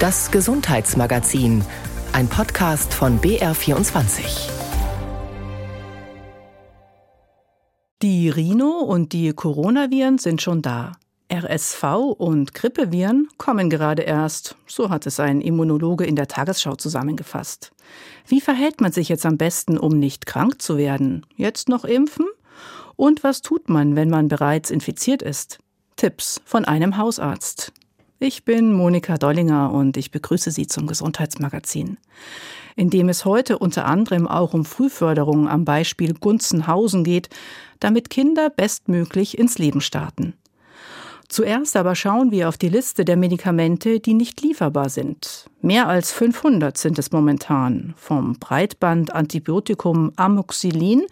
Das Gesundheitsmagazin, ein Podcast von BR24. Die Rhino und die Coronaviren sind schon da. RSV und Grippeviren kommen gerade erst, so hat es ein Immunologe in der Tagesschau zusammengefasst. Wie verhält man sich jetzt am besten, um nicht krank zu werden? Jetzt noch impfen? Und was tut man, wenn man bereits infiziert ist? Tipps von einem Hausarzt. Ich bin Monika Dollinger und ich begrüße Sie zum Gesundheitsmagazin, in dem es heute unter anderem auch um Frühförderung am Beispiel Gunzenhausen geht, damit Kinder bestmöglich ins Leben starten. Zuerst aber schauen wir auf die Liste der Medikamente, die nicht lieferbar sind. Mehr als 500 sind es momentan, vom Breitband-Antibiotikum Amoxicillin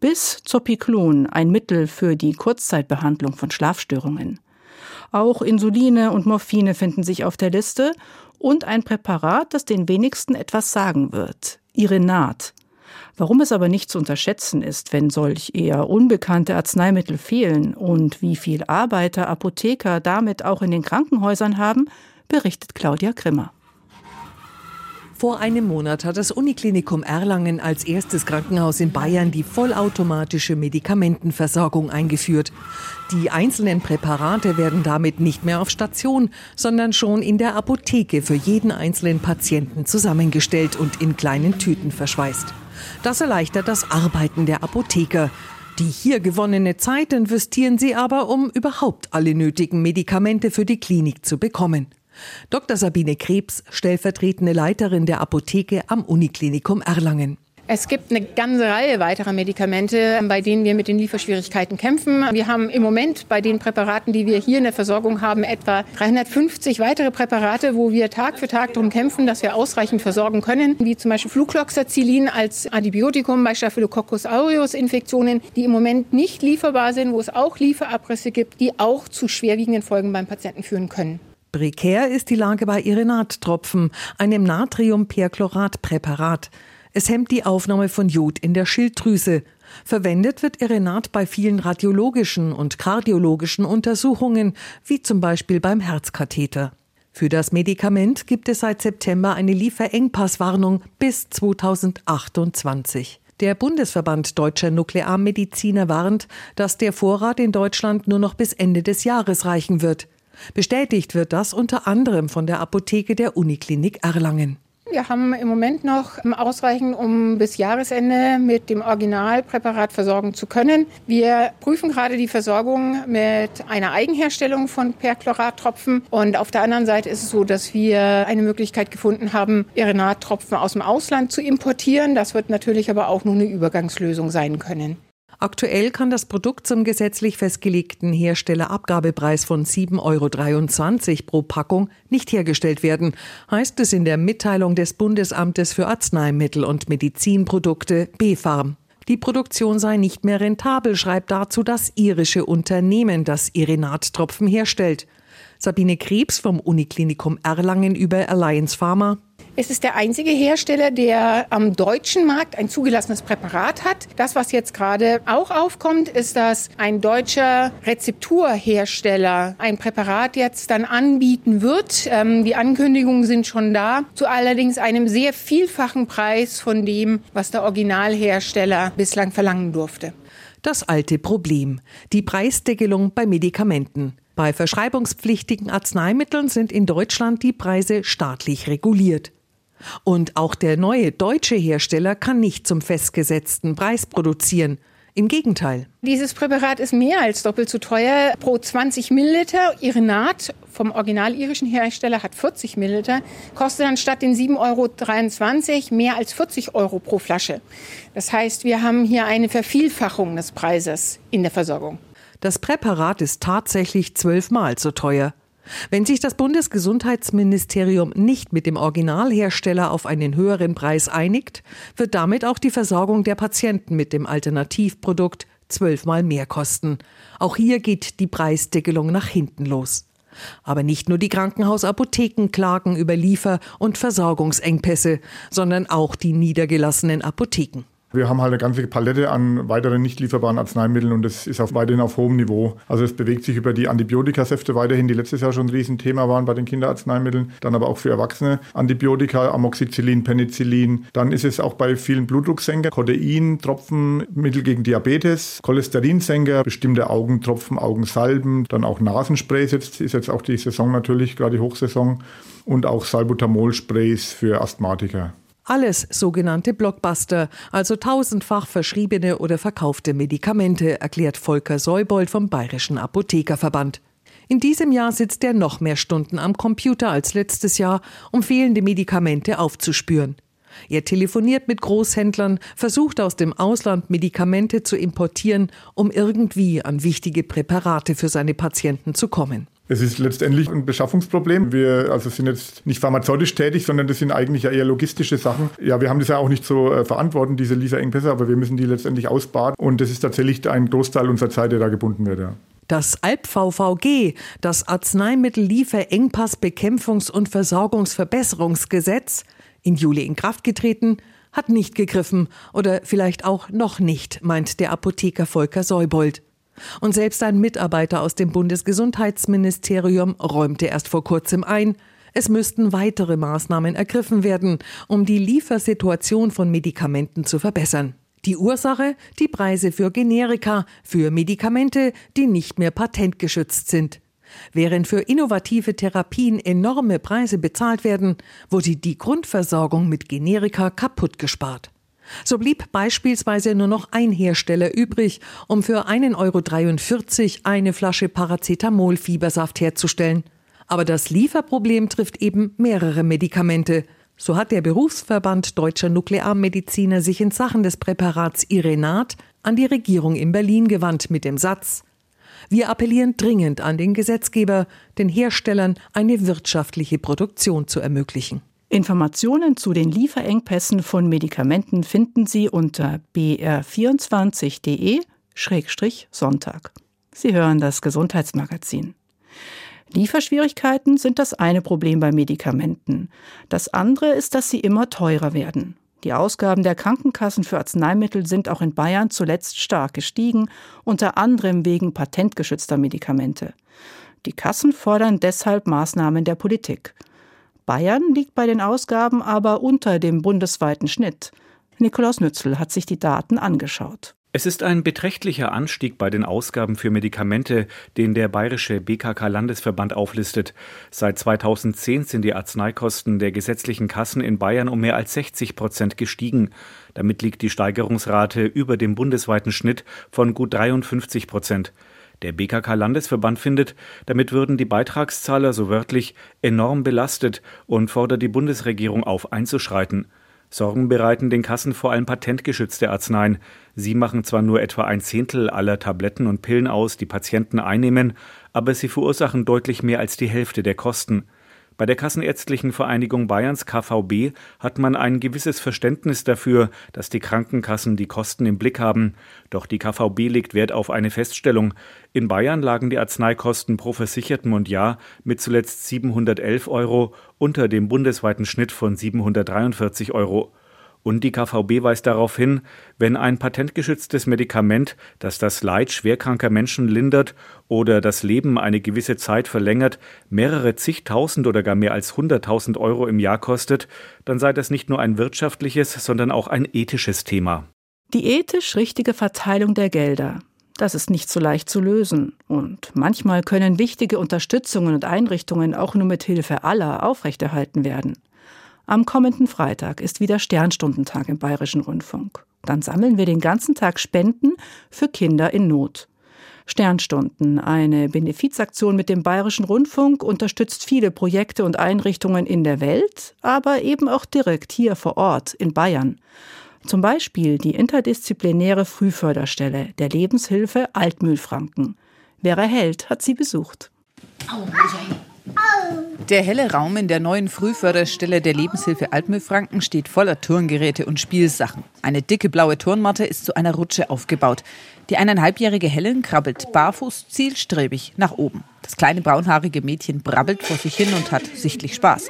bis Zopiclon, ein Mittel für die Kurzzeitbehandlung von Schlafstörungen. Auch Insuline und Morphine finden sich auf der Liste und ein Präparat, das den wenigsten etwas sagen wird, Irenat. Warum es aber nicht zu unterschätzen ist, wenn solch eher unbekannte Arzneimittel fehlen und wie viel Arbeiter Apotheker damit auch in den Krankenhäusern haben, berichtet Claudia Grimmer. Vor einem Monat hat das Uniklinikum Erlangen als erstes Krankenhaus in Bayern die vollautomatische Medikamentenversorgung eingeführt. Die einzelnen Präparate werden damit nicht mehr auf Station, sondern schon in der Apotheke für jeden einzelnen Patienten zusammengestellt und in kleinen Tüten verschweißt. Das erleichtert das Arbeiten der Apotheker. Die hier gewonnene Zeit investieren sie aber, um überhaupt alle nötigen Medikamente für die Klinik zu bekommen. Dr. Sabine Krebs, stellvertretende Leiterin der Apotheke am Uniklinikum Erlangen. Es gibt eine ganze Reihe weiterer Medikamente, bei denen wir mit den Lieferschwierigkeiten kämpfen. Wir haben im Moment bei den Präparaten, die wir hier in der Versorgung haben, etwa 350 weitere Präparate, wo wir Tag für Tag darum kämpfen, dass wir ausreichend versorgen können, wie zum Beispiel Flucloxacillin als Antibiotikum bei Staphylococcus aureus Infektionen, die im Moment nicht lieferbar sind, wo es auch Lieferabrisse gibt, die auch zu schwerwiegenden Folgen beim Patienten führen können. Prekär ist die Lage bei Irenattropfen, einem Natriumperchloratpräparat. Es hemmt die Aufnahme von Jod in der Schilddrüse. Verwendet wird Irenat bei vielen radiologischen und kardiologischen Untersuchungen, wie zum Beispiel beim Herzkatheter. Für das Medikament gibt es seit September eine Lieferengpasswarnung bis 2028. Der Bundesverband Deutscher Nuklearmediziner warnt, dass der Vorrat in Deutschland nur noch bis Ende des Jahres reichen wird. Bestätigt wird das unter anderem von der Apotheke der Uniklinik Erlangen. Wir haben im Moment noch ausreichend, um bis Jahresende mit dem Originalpräparat versorgen zu können. Wir prüfen gerade die Versorgung mit einer Eigenherstellung von Perchlorattropfen. Und auf der anderen Seite ist es so, dass wir eine Möglichkeit gefunden haben, Irenattropfen aus dem Ausland zu importieren. Das wird natürlich aber auch nur eine Übergangslösung sein können. Aktuell kann das Produkt zum gesetzlich festgelegten Herstellerabgabepreis von 7,23 Euro pro Packung nicht hergestellt werden, heißt es in der Mitteilung des Bundesamtes für Arzneimittel und Medizinprodukte BfArM. Die Produktion sei nicht mehr rentabel, schreibt dazu das irische Unternehmen, das Irenattropfen herstellt. Sabine Krebs vom Uniklinikum Erlangen über Alliance Pharma. Es ist der einzige Hersteller, der am deutschen Markt ein zugelassenes Präparat hat. Das, was jetzt gerade auch aufkommt, ist, dass ein deutscher Rezepturhersteller ein Präparat jetzt dann anbieten wird. Ähm, die Ankündigungen sind schon da, zu allerdings einem sehr vielfachen Preis von dem, was der Originalhersteller bislang verlangen durfte. Das alte Problem, die Preisdeckelung bei Medikamenten. Bei verschreibungspflichtigen Arzneimitteln sind in Deutschland die Preise staatlich reguliert. Und auch der neue deutsche Hersteller kann nicht zum festgesetzten Preis produzieren. Im Gegenteil. Dieses Präparat ist mehr als doppelt so teuer. Pro 20 Milliliter Irenat vom original irischen Hersteller hat 40 Milliliter, kostet dann statt den 7,23 Euro mehr als 40 Euro pro Flasche. Das heißt, wir haben hier eine Vervielfachung des Preises in der Versorgung. Das Präparat ist tatsächlich zwölfmal so teuer. Wenn sich das Bundesgesundheitsministerium nicht mit dem Originalhersteller auf einen höheren Preis einigt, wird damit auch die Versorgung der Patienten mit dem Alternativprodukt zwölfmal mehr kosten. Auch hier geht die Preisdeckelung nach hinten los. Aber nicht nur die Krankenhausapotheken klagen über Liefer- und Versorgungsengpässe, sondern auch die niedergelassenen Apotheken. Wir haben halt eine ganze Palette an weiteren nicht lieferbaren Arzneimitteln und das ist auch weiterhin auf hohem Niveau. Also es bewegt sich über die Antibiotikasäfte weiterhin, die letztes Jahr schon ein Riesenthema waren bei den Kinderarzneimitteln, dann aber auch für Erwachsene Antibiotika, Amoxicillin, Penicillin. Dann ist es auch bei vielen Blutdrucksenker, Codein, Tropfen, Mittel gegen Diabetes, Cholesterinsenker, bestimmte Augentropfen, Augensalben, dann auch Nasensprays. Jetzt ist jetzt auch die Saison natürlich, gerade die Hochsaison und auch Salbutamol-Sprays für Asthmatiker. Alles sogenannte Blockbuster, also tausendfach verschriebene oder verkaufte Medikamente, erklärt Volker Seubold vom Bayerischen Apothekerverband. In diesem Jahr sitzt er noch mehr Stunden am Computer als letztes Jahr, um fehlende Medikamente aufzuspüren. Er telefoniert mit Großhändlern, versucht aus dem Ausland Medikamente zu importieren, um irgendwie an wichtige Präparate für seine Patienten zu kommen. Es ist letztendlich ein Beschaffungsproblem. Wir also sind jetzt nicht pharmazeutisch tätig, sondern das sind eigentlich ja eher logistische Sachen. Ja, wir haben das ja auch nicht so äh, verantworten, diese Lieferengpässe, aber wir müssen die letztendlich ausbaden. Und das ist tatsächlich ein Großteil unserer Zeit, der da gebunden wird. Ja. Das ALP-VVG, das Arzneimittel-Lieferengpass-Bekämpfungs- und Versorgungsverbesserungsgesetz, in Juli in Kraft getreten, hat nicht gegriffen oder vielleicht auch noch nicht, meint der Apotheker Volker Seubold. Und selbst ein Mitarbeiter aus dem Bundesgesundheitsministerium räumte erst vor kurzem ein, es müssten weitere Maßnahmen ergriffen werden, um die Liefersituation von Medikamenten zu verbessern. Die Ursache? Die Preise für Generika, für Medikamente, die nicht mehr patentgeschützt sind. Während für innovative Therapien enorme Preise bezahlt werden, wurde die Grundversorgung mit Generika kaputt gespart. So blieb beispielsweise nur noch ein Hersteller übrig, um für 1,43 Euro eine Flasche Paracetamol-Fiebersaft herzustellen. Aber das Lieferproblem trifft eben mehrere Medikamente. So hat der Berufsverband deutscher Nuklearmediziner sich in Sachen des Präparats Irenat an die Regierung in Berlin gewandt mit dem Satz Wir appellieren dringend an den Gesetzgeber, den Herstellern eine wirtschaftliche Produktion zu ermöglichen. Informationen zu den Lieferengpässen von Medikamenten finden Sie unter br24.de-sonntag. Sie hören das Gesundheitsmagazin. Lieferschwierigkeiten sind das eine Problem bei Medikamenten. Das andere ist, dass sie immer teurer werden. Die Ausgaben der Krankenkassen für Arzneimittel sind auch in Bayern zuletzt stark gestiegen, unter anderem wegen patentgeschützter Medikamente. Die Kassen fordern deshalb Maßnahmen der Politik. Bayern liegt bei den Ausgaben aber unter dem bundesweiten Schnitt. Nikolaus Nützel hat sich die Daten angeschaut. Es ist ein beträchtlicher Anstieg bei den Ausgaben für Medikamente, den der bayerische BKK-Landesverband auflistet. Seit 2010 sind die Arzneikosten der gesetzlichen Kassen in Bayern um mehr als 60 Prozent gestiegen. Damit liegt die Steigerungsrate über dem bundesweiten Schnitt von gut 53 Prozent. Der BKK-Landesverband findet, damit würden die Beitragszahler so wörtlich enorm belastet und fordert die Bundesregierung auf, einzuschreiten. Sorgen bereiten den Kassen vor allem patentgeschützte Arzneien. Sie machen zwar nur etwa ein Zehntel aller Tabletten und Pillen aus, die Patienten einnehmen, aber sie verursachen deutlich mehr als die Hälfte der Kosten. Bei der Kassenärztlichen Vereinigung Bayerns KVB hat man ein gewisses Verständnis dafür, dass die Krankenkassen die Kosten im Blick haben. Doch die KVB legt Wert auf eine Feststellung. In Bayern lagen die Arzneikosten pro Versicherten und Jahr mit zuletzt 711 Euro unter dem bundesweiten Schnitt von 743 Euro. Und die KVB weist darauf hin, wenn ein patentgeschütztes Medikament, das das Leid schwerkranker Menschen lindert oder das Leben eine gewisse Zeit verlängert, mehrere zigtausend oder gar mehr als hunderttausend Euro im Jahr kostet, dann sei das nicht nur ein wirtschaftliches, sondern auch ein ethisches Thema. Die ethisch richtige Verteilung der Gelder. Das ist nicht so leicht zu lösen. Und manchmal können wichtige Unterstützungen und Einrichtungen auch nur mit Hilfe aller aufrechterhalten werden. Am kommenden Freitag ist wieder Sternstundentag im Bayerischen Rundfunk. Dann sammeln wir den ganzen Tag Spenden für Kinder in Not. Sternstunden, eine Benefizaktion mit dem Bayerischen Rundfunk, unterstützt viele Projekte und Einrichtungen in der Welt, aber eben auch direkt hier vor Ort in Bayern. Zum Beispiel die interdisziplinäre Frühförderstelle der Lebenshilfe Altmühlfranken. Vera Held hat sie besucht. Oh, der helle Raum in der neuen Frühförderstelle der Lebenshilfe Altmühlfranken steht voller Turngeräte und Spielsachen. Eine dicke blaue Turnmatte ist zu einer Rutsche aufgebaut. Die eineinhalbjährige Helen krabbelt barfuß zielstrebig nach oben. Das kleine braunhaarige Mädchen brabbelt vor sich hin und hat sichtlich Spaß.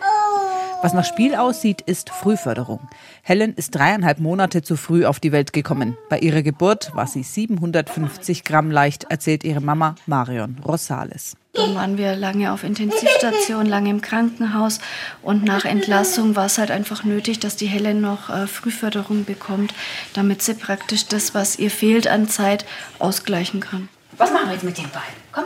Was nach Spiel aussieht, ist Frühförderung. Helen ist dreieinhalb Monate zu früh auf die Welt gekommen. Bei ihrer Geburt war sie 750 Gramm leicht, erzählt ihre Mama Marion Rosales. Dann waren wir lange auf Intensivstation, lange im Krankenhaus und nach Entlassung war es halt einfach nötig, dass die Helen noch äh, Frühförderung bekommt, damit sie praktisch das, was ihr fehlt an Zeit, ausgleichen kann. Was machen wir jetzt mit den beiden? Komm,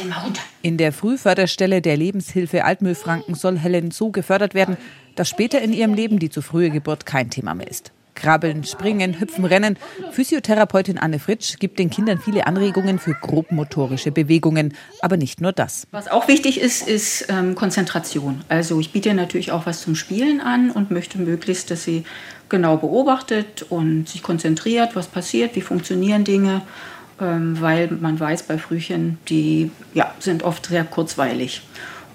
ihn mal runter. In der Frühförderstelle der Lebenshilfe Altmühlfranken soll Helen so gefördert werden, dass später in ihrem Leben die zu frühe Geburt kein Thema mehr ist. Krabbeln, Springen, Hüpfen, Rennen. Physiotherapeutin Anne Fritsch gibt den Kindern viele Anregungen für grobmotorische Bewegungen, aber nicht nur das. Was auch wichtig ist, ist ähm, Konzentration. Also ich biete natürlich auch was zum Spielen an und möchte möglichst, dass sie genau beobachtet und sich konzentriert, was passiert, wie funktionieren Dinge, weil man weiß, bei Frühchen, die ja, sind oft sehr kurzweilig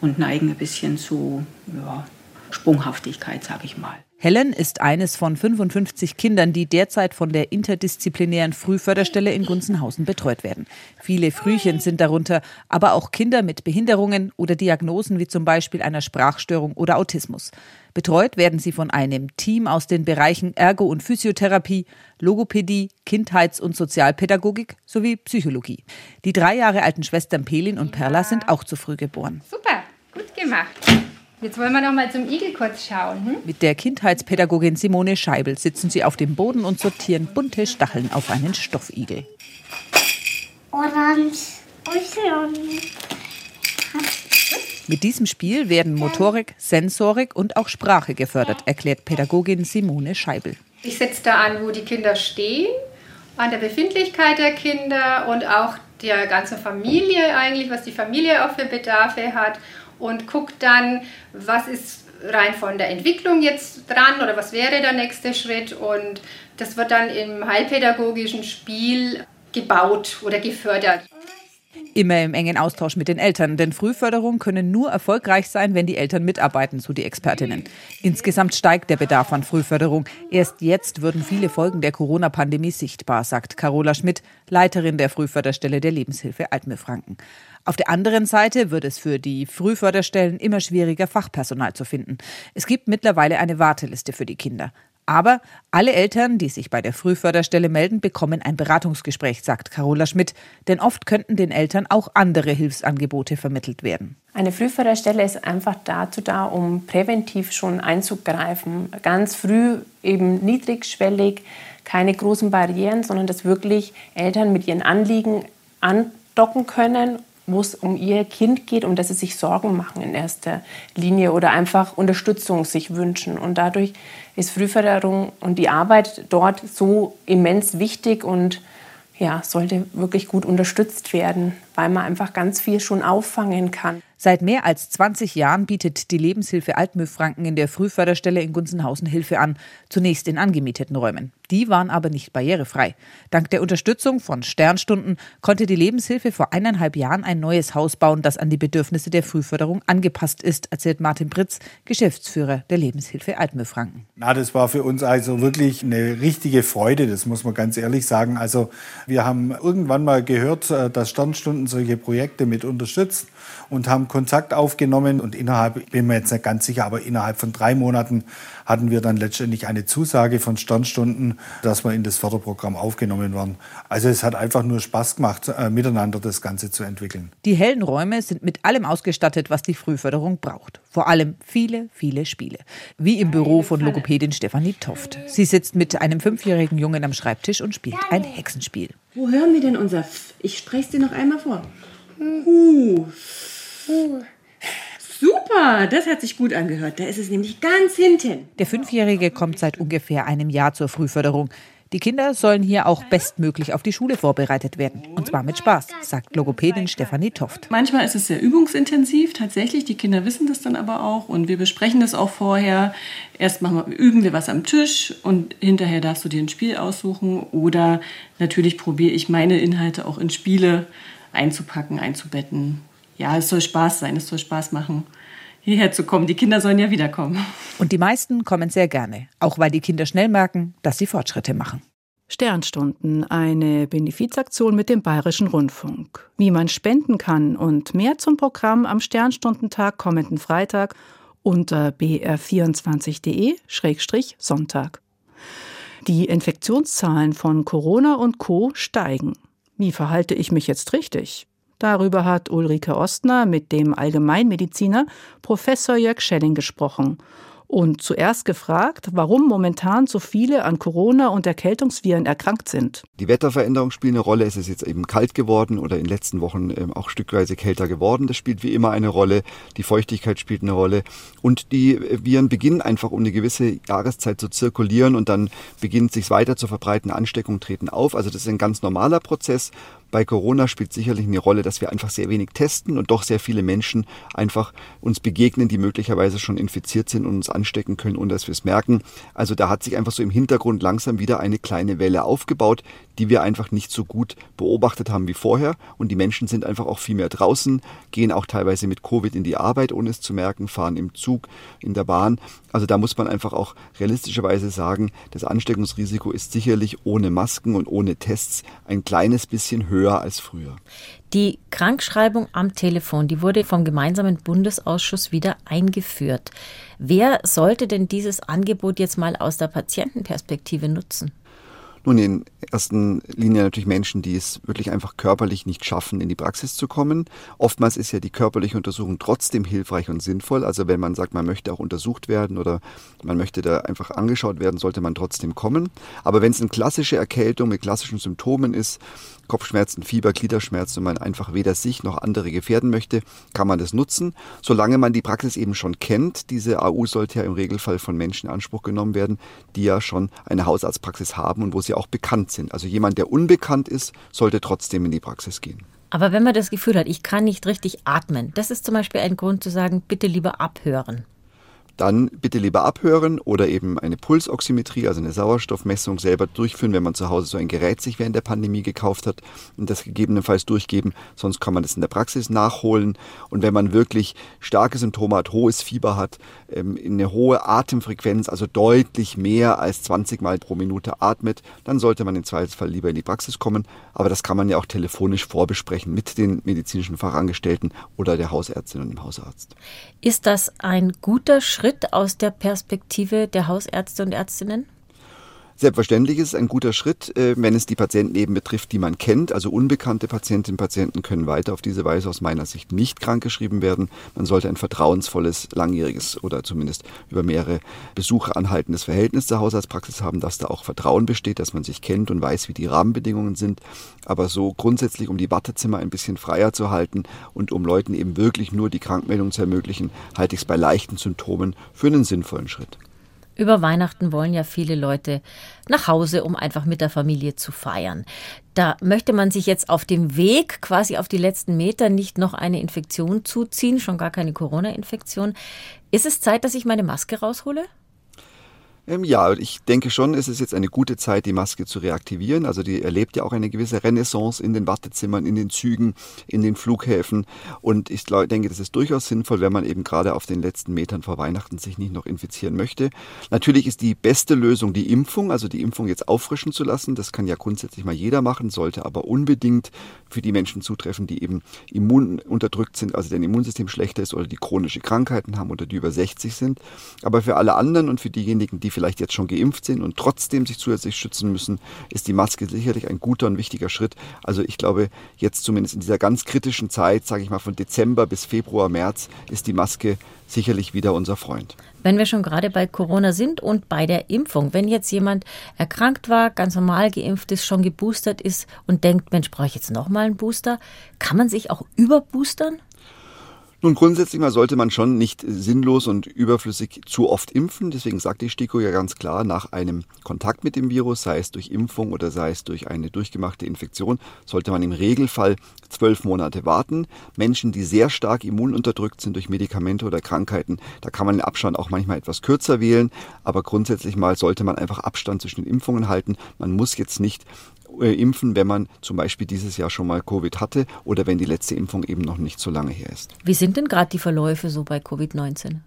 und neigen ein bisschen zu ja, Sprunghaftigkeit, sage ich mal. Helen ist eines von 55 Kindern, die derzeit von der interdisziplinären Frühförderstelle in Gunzenhausen betreut werden. Viele Frühchen sind darunter, aber auch Kinder mit Behinderungen oder Diagnosen wie zum Beispiel einer Sprachstörung oder Autismus. Betreut werden sie von einem Team aus den Bereichen Ergo- und Physiotherapie, Logopädie, Kindheits- und Sozialpädagogik sowie Psychologie. Die drei Jahre alten Schwestern Pelin und Perla sind auch zu früh geboren. Super, gut gemacht. Jetzt wollen wir noch mal zum Igel kurz schauen. Hm? Mit der Kindheitspädagogin Simone Scheibel sitzen sie auf dem Boden und sortieren bunte Stacheln auf einen Stoffigel. Orange, Mit diesem Spiel werden Motorik, Sensorik und auch Sprache gefördert, erklärt Pädagogin Simone Scheibel. Ich setze da an, wo die Kinder stehen, an der Befindlichkeit der Kinder und auch der ganzen Familie eigentlich, was die Familie auch für Bedarfe hat und guckt dann, was ist rein von der Entwicklung jetzt dran oder was wäre der nächste Schritt und das wird dann im heilpädagogischen Spiel gebaut oder gefördert. Immer im engen Austausch mit den Eltern, denn Frühförderung können nur erfolgreich sein, wenn die Eltern mitarbeiten, so die Expertinnen. Insgesamt steigt der Bedarf an Frühförderung. Erst jetzt würden viele Folgen der Corona-Pandemie sichtbar, sagt Carola Schmidt, Leiterin der Frühförderstelle der Lebenshilfe Altmühlfranken. Auf der anderen Seite wird es für die Frühförderstellen immer schwieriger, Fachpersonal zu finden. Es gibt mittlerweile eine Warteliste für die Kinder. Aber alle Eltern, die sich bei der Frühförderstelle melden, bekommen ein Beratungsgespräch, sagt Carola Schmidt. Denn oft könnten den Eltern auch andere Hilfsangebote vermittelt werden. Eine Frühförderstelle ist einfach dazu da, um präventiv schon einzugreifen. Ganz früh eben niedrigschwellig, keine großen Barrieren, sondern dass wirklich Eltern mit ihren Anliegen andocken können wo es um ihr Kind geht, um das sie sich Sorgen machen in erster Linie oder einfach Unterstützung sich wünschen. Und dadurch ist Frühförderung und die Arbeit dort so immens wichtig und ja, sollte wirklich gut unterstützt werden, weil man einfach ganz viel schon auffangen kann. Seit mehr als 20 Jahren bietet die Lebenshilfe Altmühlfranken in der Frühförderstelle in Gunzenhausen Hilfe an, zunächst in angemieteten Räumen. Die waren aber nicht barrierefrei. Dank der Unterstützung von Sternstunden konnte die Lebenshilfe vor eineinhalb Jahren ein neues Haus bauen, das an die Bedürfnisse der Frühförderung angepasst ist, erzählt Martin Britz, Geschäftsführer der Lebenshilfe Altmühlfranken. Na, das war für uns also wirklich eine richtige Freude, das muss man ganz ehrlich sagen. Also wir haben irgendwann mal gehört, äh, dass Sternstunden solche Projekte mit unterstützt und haben Kontakt aufgenommen. Und innerhalb, ich bin mir jetzt nicht ganz sicher, aber innerhalb von drei Monaten hatten wir dann letztendlich eine Zusage von Sternstunden, dass wir in das Förderprogramm aufgenommen werden. Also es hat einfach nur Spaß gemacht, äh, miteinander das Ganze zu entwickeln. Die hellen Räume sind mit allem ausgestattet, was die Frühförderung braucht. Vor allem viele, viele Spiele. Wie im Büro von Logopädin Stefanie Toft. Sie sitzt mit einem fünfjährigen Jungen am Schreibtisch und spielt ein Hexenspiel. Wo hören wir denn unser F? Ich spreche es dir noch einmal vor. Huh. Super, das hat sich gut angehört. Da ist es nämlich ganz hinten. Der Fünfjährige kommt seit ungefähr einem Jahr zur Frühförderung. Die Kinder sollen hier auch bestmöglich auf die Schule vorbereitet werden. Und zwar mit Spaß, sagt Logopädin Stefanie Toft. Manchmal ist es sehr übungsintensiv, tatsächlich. Die Kinder wissen das dann aber auch und wir besprechen das auch vorher. Erst machen wir, üben wir was am Tisch und hinterher darfst du dir ein Spiel aussuchen. Oder natürlich probiere ich meine Inhalte auch in Spiele einzupacken, einzubetten ja, es soll Spaß sein, es soll Spaß machen, hierher zu kommen. Die Kinder sollen ja wiederkommen. Und die meisten kommen sehr gerne, auch weil die Kinder schnell merken, dass sie Fortschritte machen. Sternstunden, eine Benefizaktion mit dem Bayerischen Rundfunk. Wie man spenden kann und mehr zum Programm am Sternstundentag kommenden Freitag unter br24.de-sonntag. Die Infektionszahlen von Corona und Co steigen. Wie verhalte ich mich jetzt richtig? Darüber hat Ulrike Ostner mit dem Allgemeinmediziner Professor Jörg Schelling gesprochen und zuerst gefragt, warum momentan so viele an Corona und Erkältungsviren erkrankt sind. Die Wetterveränderung spielt eine Rolle. Es ist jetzt eben kalt geworden oder in den letzten Wochen ähm, auch stückweise kälter geworden. Das spielt wie immer eine Rolle. Die Feuchtigkeit spielt eine Rolle. Und die äh, Viren beginnen einfach um eine gewisse Jahreszeit zu zirkulieren und dann beginnt sich weiter zu verbreiten. Ansteckungen treten auf. Also das ist ein ganz normaler Prozess. Bei Corona spielt sicherlich eine Rolle, dass wir einfach sehr wenig testen und doch sehr viele Menschen einfach uns begegnen, die möglicherweise schon infiziert sind und uns anstecken können, ohne dass wir es merken. Also da hat sich einfach so im Hintergrund langsam wieder eine kleine Welle aufgebaut, die wir einfach nicht so gut beobachtet haben wie vorher. Und die Menschen sind einfach auch viel mehr draußen, gehen auch teilweise mit Covid in die Arbeit, ohne es zu merken, fahren im Zug, in der Bahn. Also da muss man einfach auch realistischerweise sagen, das Ansteckungsrisiko ist sicherlich ohne Masken und ohne Tests ein kleines bisschen höher als früher. Die Krankschreibung am Telefon, die wurde vom gemeinsamen Bundesausschuss wieder eingeführt. Wer sollte denn dieses Angebot jetzt mal aus der Patientenperspektive nutzen? Nun, in erster Linie natürlich Menschen, die es wirklich einfach körperlich nicht schaffen, in die Praxis zu kommen. Oftmals ist ja die körperliche Untersuchung trotzdem hilfreich und sinnvoll. Also wenn man sagt, man möchte auch untersucht werden oder man möchte da einfach angeschaut werden, sollte man trotzdem kommen. Aber wenn es eine klassische Erkältung mit klassischen Symptomen ist, Kopfschmerzen, Fieber, Gliederschmerzen und man einfach weder sich noch andere gefährden möchte, kann man das nutzen. Solange man die Praxis eben schon kennt, diese AU sollte ja im Regelfall von Menschen in Anspruch genommen werden, die ja schon eine Hausarztpraxis haben und wo sie auch bekannt sind. Also jemand, der unbekannt ist, sollte trotzdem in die Praxis gehen. Aber wenn man das Gefühl hat, ich kann nicht richtig atmen, das ist zum Beispiel ein Grund zu sagen, bitte lieber abhören dann bitte lieber abhören oder eben eine Pulsoximetrie, also eine Sauerstoffmessung selber durchführen, wenn man zu Hause so ein Gerät sich während der Pandemie gekauft hat und das gegebenenfalls durchgeben. Sonst kann man das in der Praxis nachholen. Und wenn man wirklich starke Symptome hat, hohes Fieber hat, ähm, eine hohe Atemfrequenz, also deutlich mehr als 20 Mal pro Minute atmet, dann sollte man im Zweifelsfall lieber in die Praxis kommen. Aber das kann man ja auch telefonisch vorbesprechen mit den medizinischen Fachangestellten oder der Hausärztin und dem Hausarzt. Ist das ein guter Schritt? Schritt aus der Perspektive der Hausärzte und Ärztinnen? Selbstverständlich ist es ein guter Schritt, äh, wenn es die Patienten eben betrifft, die man kennt. Also unbekannte Patientinnen und Patienten können weiter auf diese Weise aus meiner Sicht nicht krankgeschrieben werden. Man sollte ein vertrauensvolles, langjähriges oder zumindest über mehrere Besuche anhaltendes Verhältnis zur Hausarztpraxis haben, dass da auch Vertrauen besteht, dass man sich kennt und weiß, wie die Rahmenbedingungen sind. Aber so grundsätzlich, um die Wartezimmer ein bisschen freier zu halten und um Leuten eben wirklich nur die Krankmeldung zu ermöglichen, halte ich es bei leichten Symptomen für einen sinnvollen Schritt. Über Weihnachten wollen ja viele Leute nach Hause, um einfach mit der Familie zu feiern. Da möchte man sich jetzt auf dem Weg, quasi auf die letzten Meter, nicht noch eine Infektion zuziehen, schon gar keine Corona-Infektion. Ist es Zeit, dass ich meine Maske raushole? Ähm, ja, ich denke schon, es ist jetzt eine gute Zeit, die Maske zu reaktivieren. Also die erlebt ja auch eine gewisse Renaissance in den Wartezimmern, in den Zügen, in den Flughäfen. Und ich denke, das ist durchaus sinnvoll, wenn man eben gerade auf den letzten Metern vor Weihnachten sich nicht noch infizieren möchte. Natürlich ist die beste Lösung die Impfung, also die Impfung jetzt auffrischen zu lassen. Das kann ja grundsätzlich mal jeder machen, sollte aber unbedingt für die Menschen zutreffen, die eben immununterdrückt sind, also deren Immunsystem schlechter ist oder die chronische Krankheiten haben oder die über 60 sind. Aber für alle anderen und für diejenigen, die vielleicht jetzt schon geimpft sind und trotzdem sich zusätzlich schützen müssen, ist die Maske sicherlich ein guter und wichtiger Schritt. Also ich glaube, jetzt zumindest in dieser ganz kritischen Zeit, sage ich mal von Dezember bis Februar, März, ist die Maske sicherlich wieder unser Freund. Wenn wir schon gerade bei Corona sind und bei der Impfung, wenn jetzt jemand erkrankt war, ganz normal geimpft ist, schon geboostert ist und denkt, Mensch, brauche ich jetzt nochmal einen Booster, kann man sich auch überboostern? Nun, grundsätzlich mal sollte man schon nicht sinnlos und überflüssig zu oft impfen. Deswegen sagt die STIKO ja ganz klar, nach einem Kontakt mit dem Virus, sei es durch Impfung oder sei es durch eine durchgemachte Infektion, sollte man im Regelfall zwölf Monate warten. Menschen, die sehr stark immununterdrückt sind durch Medikamente oder Krankheiten, da kann man den Abstand auch manchmal etwas kürzer wählen. Aber grundsätzlich mal sollte man einfach Abstand zwischen den Impfungen halten. Man muss jetzt nicht äh, impfen, wenn man zum Beispiel dieses Jahr schon mal Covid hatte oder wenn die letzte Impfung eben noch nicht so lange her ist. Wie sind denn gerade die Verläufe so bei Covid-19?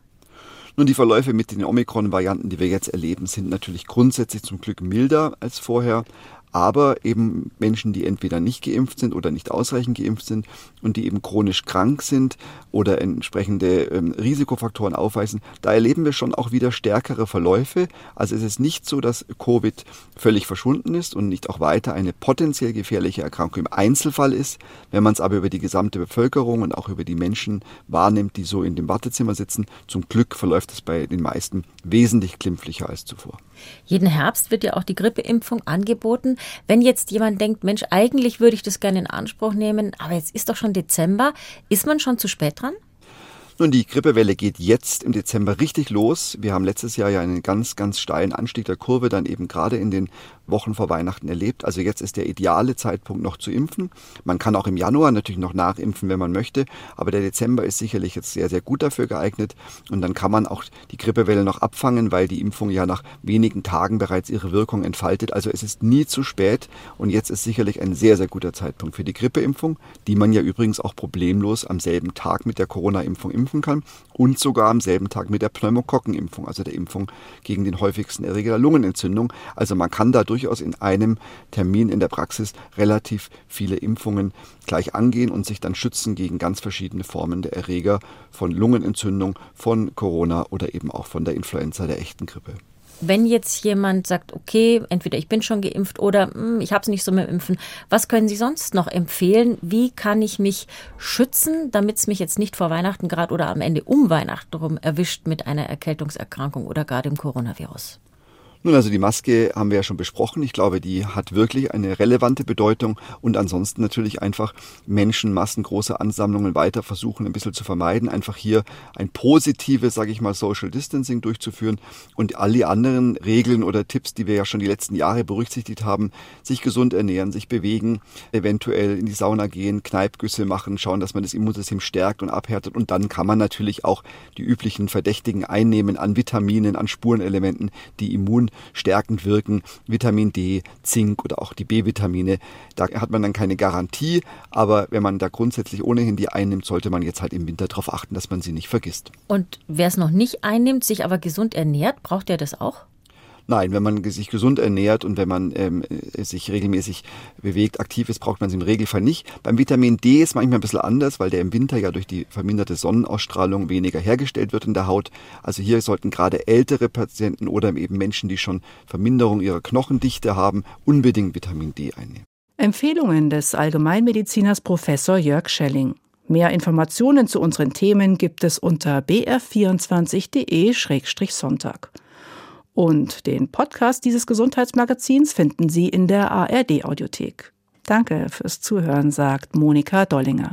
Nun, die Verläufe mit den Omikron-Varianten, die wir jetzt erleben, sind natürlich grundsätzlich zum Glück milder als vorher. Aber eben Menschen, die entweder nicht geimpft sind oder nicht ausreichend geimpft sind und die eben chronisch krank sind oder entsprechende ähm, Risikofaktoren aufweisen, da erleben wir schon auch wieder stärkere Verläufe. Also es ist nicht so, dass Covid völlig verschwunden ist und nicht auch weiter eine potenziell gefährliche Erkrankung im Einzelfall ist. Wenn man es aber über die gesamte Bevölkerung und auch über die Menschen wahrnimmt, die so in dem Wartezimmer sitzen, zum Glück verläuft es bei den meisten wesentlich glimpflicher als zuvor. Jeden Herbst wird ja auch die Grippeimpfung angeboten. Wenn jetzt jemand denkt, Mensch, eigentlich würde ich das gerne in Anspruch nehmen, aber jetzt ist doch schon Dezember, ist man schon zu spät dran? Nun, die Grippewelle geht jetzt im Dezember richtig los. Wir haben letztes Jahr ja einen ganz, ganz steilen Anstieg der Kurve dann eben gerade in den Wochen vor Weihnachten erlebt. Also jetzt ist der ideale Zeitpunkt noch zu impfen. Man kann auch im Januar natürlich noch nachimpfen, wenn man möchte. Aber der Dezember ist sicherlich jetzt sehr, sehr gut dafür geeignet. Und dann kann man auch die Grippewelle noch abfangen, weil die Impfung ja nach wenigen Tagen bereits ihre Wirkung entfaltet. Also es ist nie zu spät. Und jetzt ist sicherlich ein sehr, sehr guter Zeitpunkt für die Grippeimpfung, die man ja übrigens auch problemlos am selben Tag mit der Corona-Impfung impfen kann und sogar am selben Tag mit der Pneumokokkenimpfung, also der Impfung gegen den häufigsten Erreger der Lungenentzündung. Also man kann da durchaus in einem Termin in der Praxis relativ viele Impfungen gleich angehen und sich dann schützen gegen ganz verschiedene Formen der Erreger von Lungenentzündung, von Corona oder eben auch von der Influenza, der echten Grippe. Wenn jetzt jemand sagt, okay, entweder ich bin schon geimpft oder hm, ich habe es nicht so mit dem Impfen, was können Sie sonst noch empfehlen? Wie kann ich mich schützen, damit es mich jetzt nicht vor Weihnachten gerade oder am Ende um Weihnachten rum erwischt mit einer Erkältungserkrankung oder gar dem Coronavirus? Nun, also die Maske haben wir ja schon besprochen. Ich glaube, die hat wirklich eine relevante Bedeutung und ansonsten natürlich einfach Menschenmassen, große Ansammlungen weiter versuchen, ein bisschen zu vermeiden. Einfach hier ein positives, sage ich mal, Social Distancing durchzuführen und all die anderen Regeln oder Tipps, die wir ja schon die letzten Jahre berücksichtigt haben, sich gesund ernähren, sich bewegen, eventuell in die Sauna gehen, Kneipgüsse machen, schauen, dass man das Immunsystem stärkt und abhärtet und dann kann man natürlich auch die üblichen Verdächtigen einnehmen an Vitaminen, an Spurenelementen, die Immun stärkend wirken, Vitamin D, Zink oder auch die B-Vitamine. Da hat man dann keine Garantie, aber wenn man da grundsätzlich ohnehin die einnimmt, sollte man jetzt halt im Winter darauf achten, dass man sie nicht vergisst. Und wer es noch nicht einnimmt, sich aber gesund ernährt, braucht er das auch? Nein, wenn man sich gesund ernährt und wenn man ähm, sich regelmäßig bewegt, aktiv ist, braucht man es im Regelfall nicht. Beim Vitamin D ist manchmal ein bisschen anders, weil der im Winter ja durch die verminderte Sonnenausstrahlung weniger hergestellt wird in der Haut. Also hier sollten gerade ältere Patienten oder eben Menschen, die schon Verminderung ihrer Knochendichte haben, unbedingt Vitamin D einnehmen. Empfehlungen des Allgemeinmediziners Professor Jörg Schelling. Mehr Informationen zu unseren Themen gibt es unter br24.de-sonntag. Und den Podcast dieses Gesundheitsmagazins finden Sie in der ARD Audiothek. Danke fürs Zuhören, sagt Monika Dollinger.